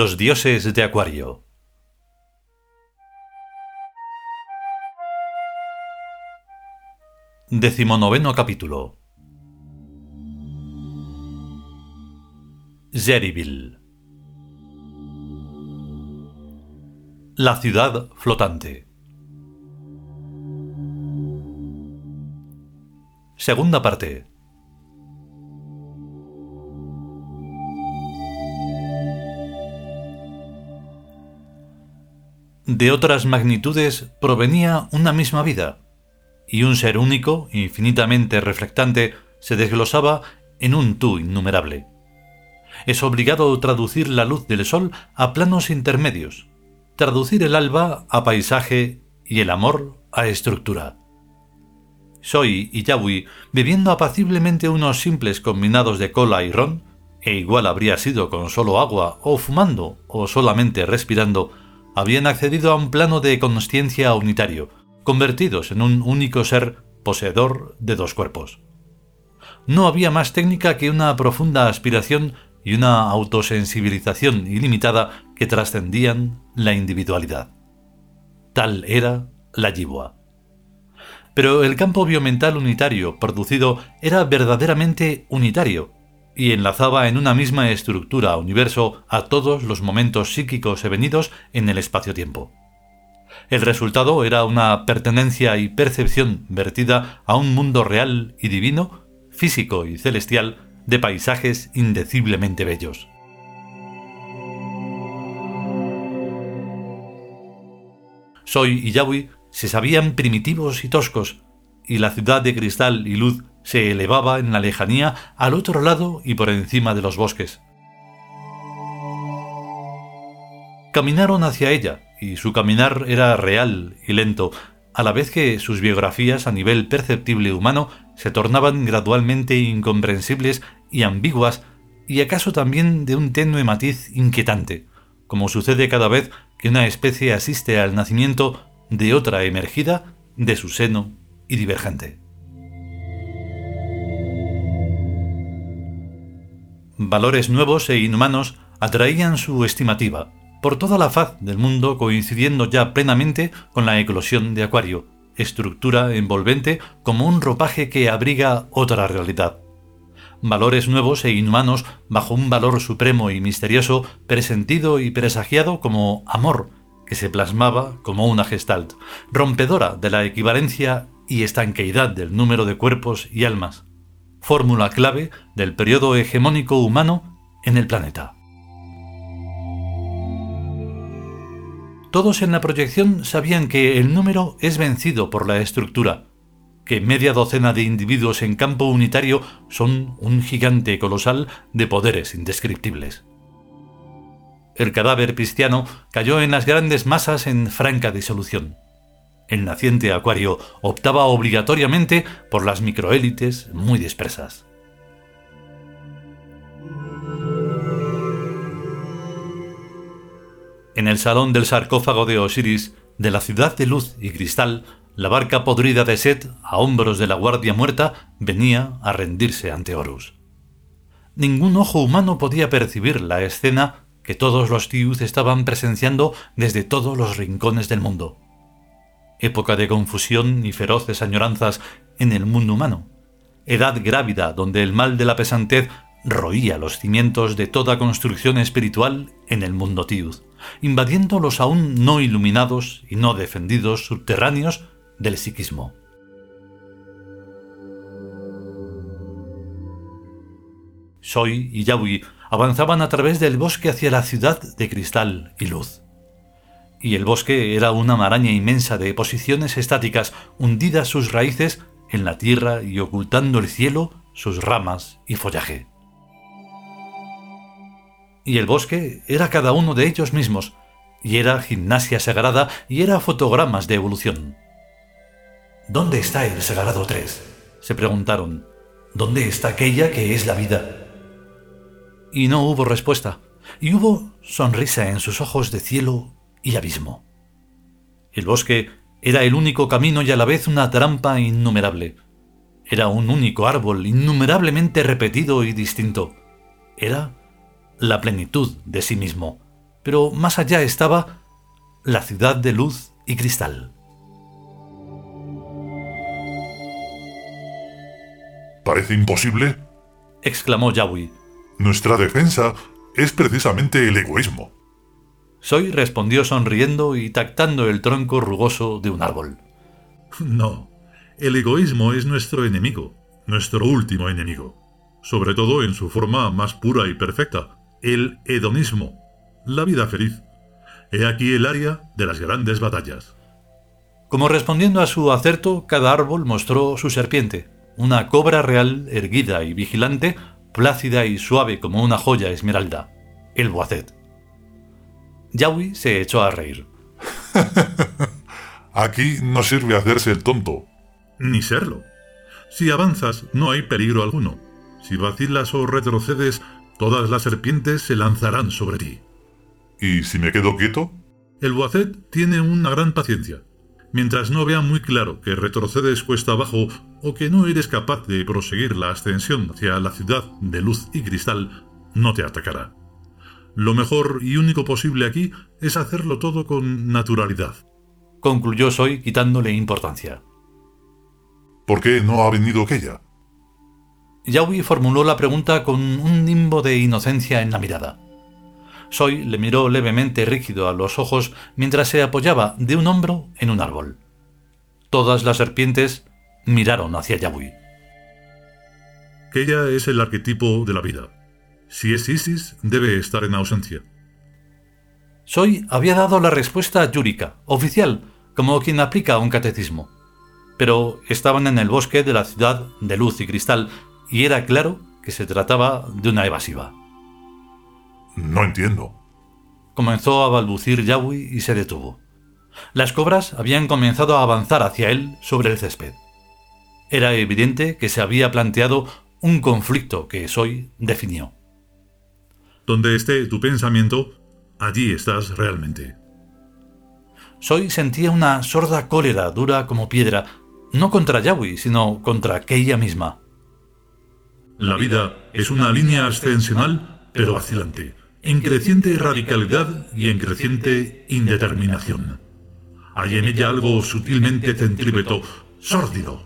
Los dioses de Acuario. Decimonoveno capítulo. Jerryville. La ciudad flotante. Segunda parte. De otras magnitudes provenía una misma vida, y un ser único, infinitamente reflectante, se desglosaba en un tú innumerable. Es obligado traducir la luz del sol a planos intermedios, traducir el alba a paisaje y el amor a estructura. Soy y Yahweh, bebiendo apaciblemente unos simples combinados de cola y ron, e igual habría sido con solo agua, o fumando, o solamente respirando, habían accedido a un plano de consciencia unitario, convertidos en un único ser poseedor de dos cuerpos. No había más técnica que una profunda aspiración y una autosensibilización ilimitada que trascendían la individualidad. Tal era la yibua. Pero el campo biomental unitario producido era verdaderamente unitario y enlazaba en una misma estructura universo a todos los momentos psíquicos venidos en el espacio-tiempo. El resultado era una pertenencia y percepción vertida a un mundo real y divino, físico y celestial, de paisajes indeciblemente bellos. Soy y Yahweh se sabían primitivos y toscos, y la ciudad de cristal y luz se elevaba en la lejanía al otro lado y por encima de los bosques. Caminaron hacia ella, y su caminar era real y lento, a la vez que sus biografías a nivel perceptible humano se tornaban gradualmente incomprensibles y ambiguas, y acaso también de un tenue matiz inquietante, como sucede cada vez que una especie asiste al nacimiento de otra emergida de su seno y divergente. Valores nuevos e inhumanos atraían su estimativa, por toda la faz del mundo coincidiendo ya plenamente con la eclosión de Acuario, estructura envolvente como un ropaje que abriga otra realidad. Valores nuevos e inhumanos bajo un valor supremo y misterioso presentido y presagiado como amor, que se plasmaba como una gestalt, rompedora de la equivalencia y estanqueidad del número de cuerpos y almas, fórmula clave del periodo hegemónico humano en el planeta. Todos en la proyección sabían que el número es vencido por la estructura, que media docena de individuos en campo unitario son un gigante colosal de poderes indescriptibles. El cadáver cristiano cayó en las grandes masas en franca disolución. El naciente acuario optaba obligatoriamente por las microélites muy dispersas. En el salón del sarcófago de Osiris, de la ciudad de luz y cristal, la barca podrida de Set, a hombros de la guardia muerta, venía a rendirse ante Horus. Ningún ojo humano podía percibir la escena que todos los Tiuz estaban presenciando desde todos los rincones del mundo. Época de confusión y feroces añoranzas en el mundo humano. Edad grávida donde el mal de la pesantez roía los cimientos de toda construcción espiritual en el mundo Tiuz invadiendo los aún no iluminados y no defendidos subterráneos del psiquismo. Soy y Yahweh avanzaban a través del bosque hacia la ciudad de cristal y luz. Y el bosque era una maraña inmensa de posiciones estáticas hundidas sus raíces en la tierra y ocultando el cielo sus ramas y follaje y el bosque era cada uno de ellos mismos, y era gimnasia sagrada y era fotogramas de evolución. ¿Dónde está el Sagrado 3? se preguntaron. ¿Dónde está aquella que es la vida? Y no hubo respuesta, y hubo sonrisa en sus ojos de cielo y abismo. El bosque era el único camino y a la vez una trampa innumerable. Era un único árbol innumerablemente repetido y distinto. Era la plenitud de sí mismo, pero más allá estaba la ciudad de luz y cristal. ¿Parece imposible? exclamó Yawi. Nuestra defensa es precisamente el egoísmo. Soy respondió sonriendo y tactando el tronco rugoso de un árbol. No, el egoísmo es nuestro enemigo, nuestro último enemigo, sobre todo en su forma más pura y perfecta, el hedonismo, la vida feliz. He aquí el área de las grandes batallas. Como respondiendo a su acerto, cada árbol mostró su serpiente, una cobra real erguida y vigilante, plácida y suave como una joya esmeralda, el boacet. Yawi se echó a reír. Aquí no sirve hacerse el tonto. Ni serlo. Si avanzas, no hay peligro alguno. Si vacilas o retrocedes, todas las serpientes se lanzarán sobre ti. ¿Y si me quedo quieto? El Boacet tiene una gran paciencia. Mientras no vea muy claro que retrocedes cuesta abajo o que no eres capaz de proseguir la ascensión hacia la ciudad de luz y cristal, no te atacará. Lo mejor y único posible aquí es hacerlo todo con naturalidad. Concluyó Soy quitándole importancia. ¿Por qué no ha venido aquella? Yawi formuló la pregunta con un nimbo de inocencia en la mirada. Soy le miró levemente rígido a los ojos mientras se apoyaba de un hombro en un árbol. Todas las serpientes miraron hacia Yawi. Ella es el arquetipo de la vida. Si es Isis, debe estar en ausencia. Soy había dado la respuesta yúrica, oficial, como quien aplica un catecismo. Pero estaban en el bosque de la ciudad de luz y cristal, y era claro que se trataba de una evasiva. No entiendo. Comenzó a balbucir Yawi y se detuvo. Las cobras habían comenzado a avanzar hacia él sobre el césped. Era evidente que se había planteado un conflicto que Soy definió. Donde esté tu pensamiento, allí estás realmente. Soy sentía una sorda cólera dura como piedra, no contra Yawi, sino contra aquella misma. La vida es una línea ascensional, pero vacilante, en creciente radicalidad y en creciente indeterminación. Hay en ella algo sutilmente centrípeto, sórdido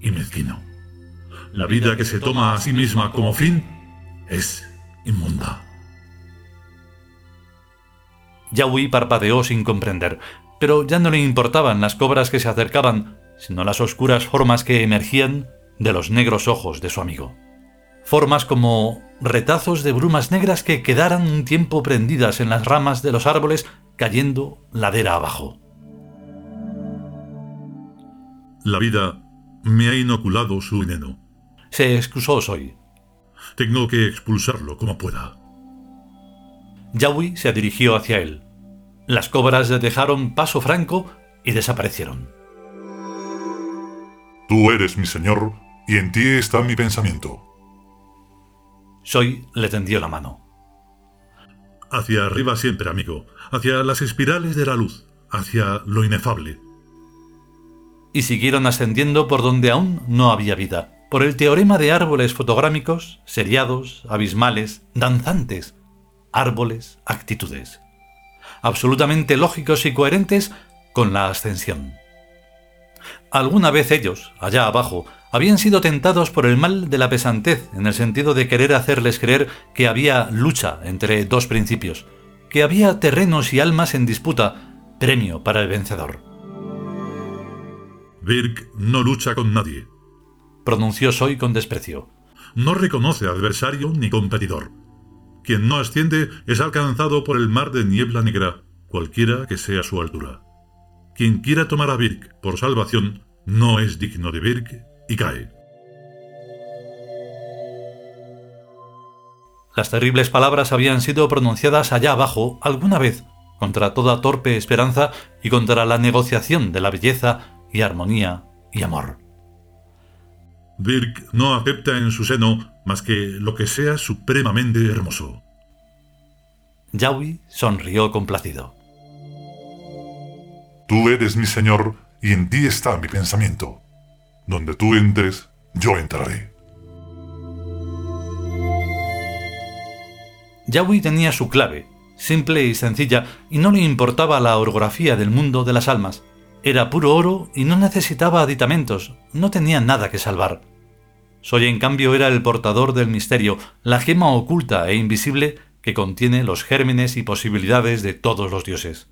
y mezquino. La vida que se toma a sí misma como fin es inmunda. Yawi parpadeó sin comprender, pero ya no le importaban las cobras que se acercaban, sino las oscuras formas que emergían de los negros ojos de su amigo. Formas como retazos de brumas negras que quedaran un tiempo prendidas en las ramas de los árboles cayendo ladera abajo. La vida me ha inoculado su veneno. Se excusó Soy. Tengo que expulsarlo como pueda. Yawi se dirigió hacia él. Las cobras le dejaron paso franco y desaparecieron. Tú eres mi señor y en ti está mi pensamiento. Soy le tendió la mano. Hacia arriba siempre, amigo. Hacia las espirales de la luz. Hacia lo inefable. Y siguieron ascendiendo por donde aún no había vida, por el teorema de árboles fotográmicos, seriados, abismales, danzantes, árboles, actitudes, absolutamente lógicos y coherentes con la ascensión. Alguna vez ellos, allá abajo, habían sido tentados por el mal de la pesantez, en el sentido de querer hacerles creer que había lucha entre dos principios, que había terrenos y almas en disputa, premio para el vencedor. Birk no lucha con nadie, pronunció Soy con desprecio. No reconoce adversario ni competidor. Quien no asciende es alcanzado por el mar de niebla negra, cualquiera que sea su altura. Quien quiera tomar a Birk por salvación no es digno de Birk y cae. Las terribles palabras habían sido pronunciadas allá abajo alguna vez, contra toda torpe esperanza y contra la negociación de la belleza y armonía y amor. Birk no acepta en su seno más que lo que sea supremamente hermoso. Yawi sonrió complacido. Tú eres mi señor y en ti está mi pensamiento. Donde tú entres, yo entraré. Yawi tenía su clave, simple y sencilla, y no le importaba la orografía del mundo de las almas. Era puro oro y no necesitaba aditamentos, no tenía nada que salvar. Soy en cambio era el portador del misterio, la gema oculta e invisible que contiene los gérmenes y posibilidades de todos los dioses.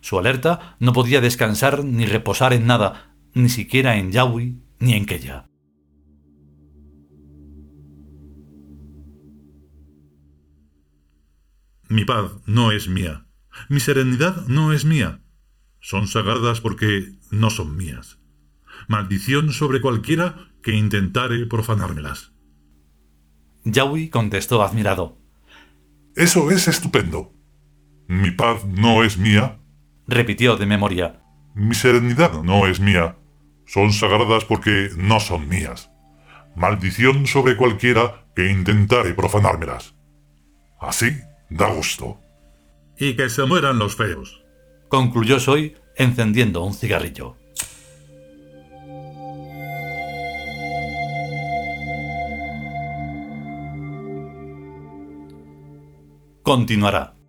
Su alerta no podía descansar ni reposar en nada, ni siquiera en Yahweh ni en Keya. Mi paz no es mía. Mi serenidad no es mía. Son sagradas porque no son mías. Maldición sobre cualquiera que intentare profanármelas. Yahweh contestó admirado. Eso es estupendo. Mi paz no es mía. Repitió de memoria. Mi serenidad no es mía. Son sagradas porque no son mías. Maldición sobre cualquiera que intentare profanármelas. Así da gusto. Y que se mueran los feos. Concluyó Soy encendiendo un cigarrillo. continuará.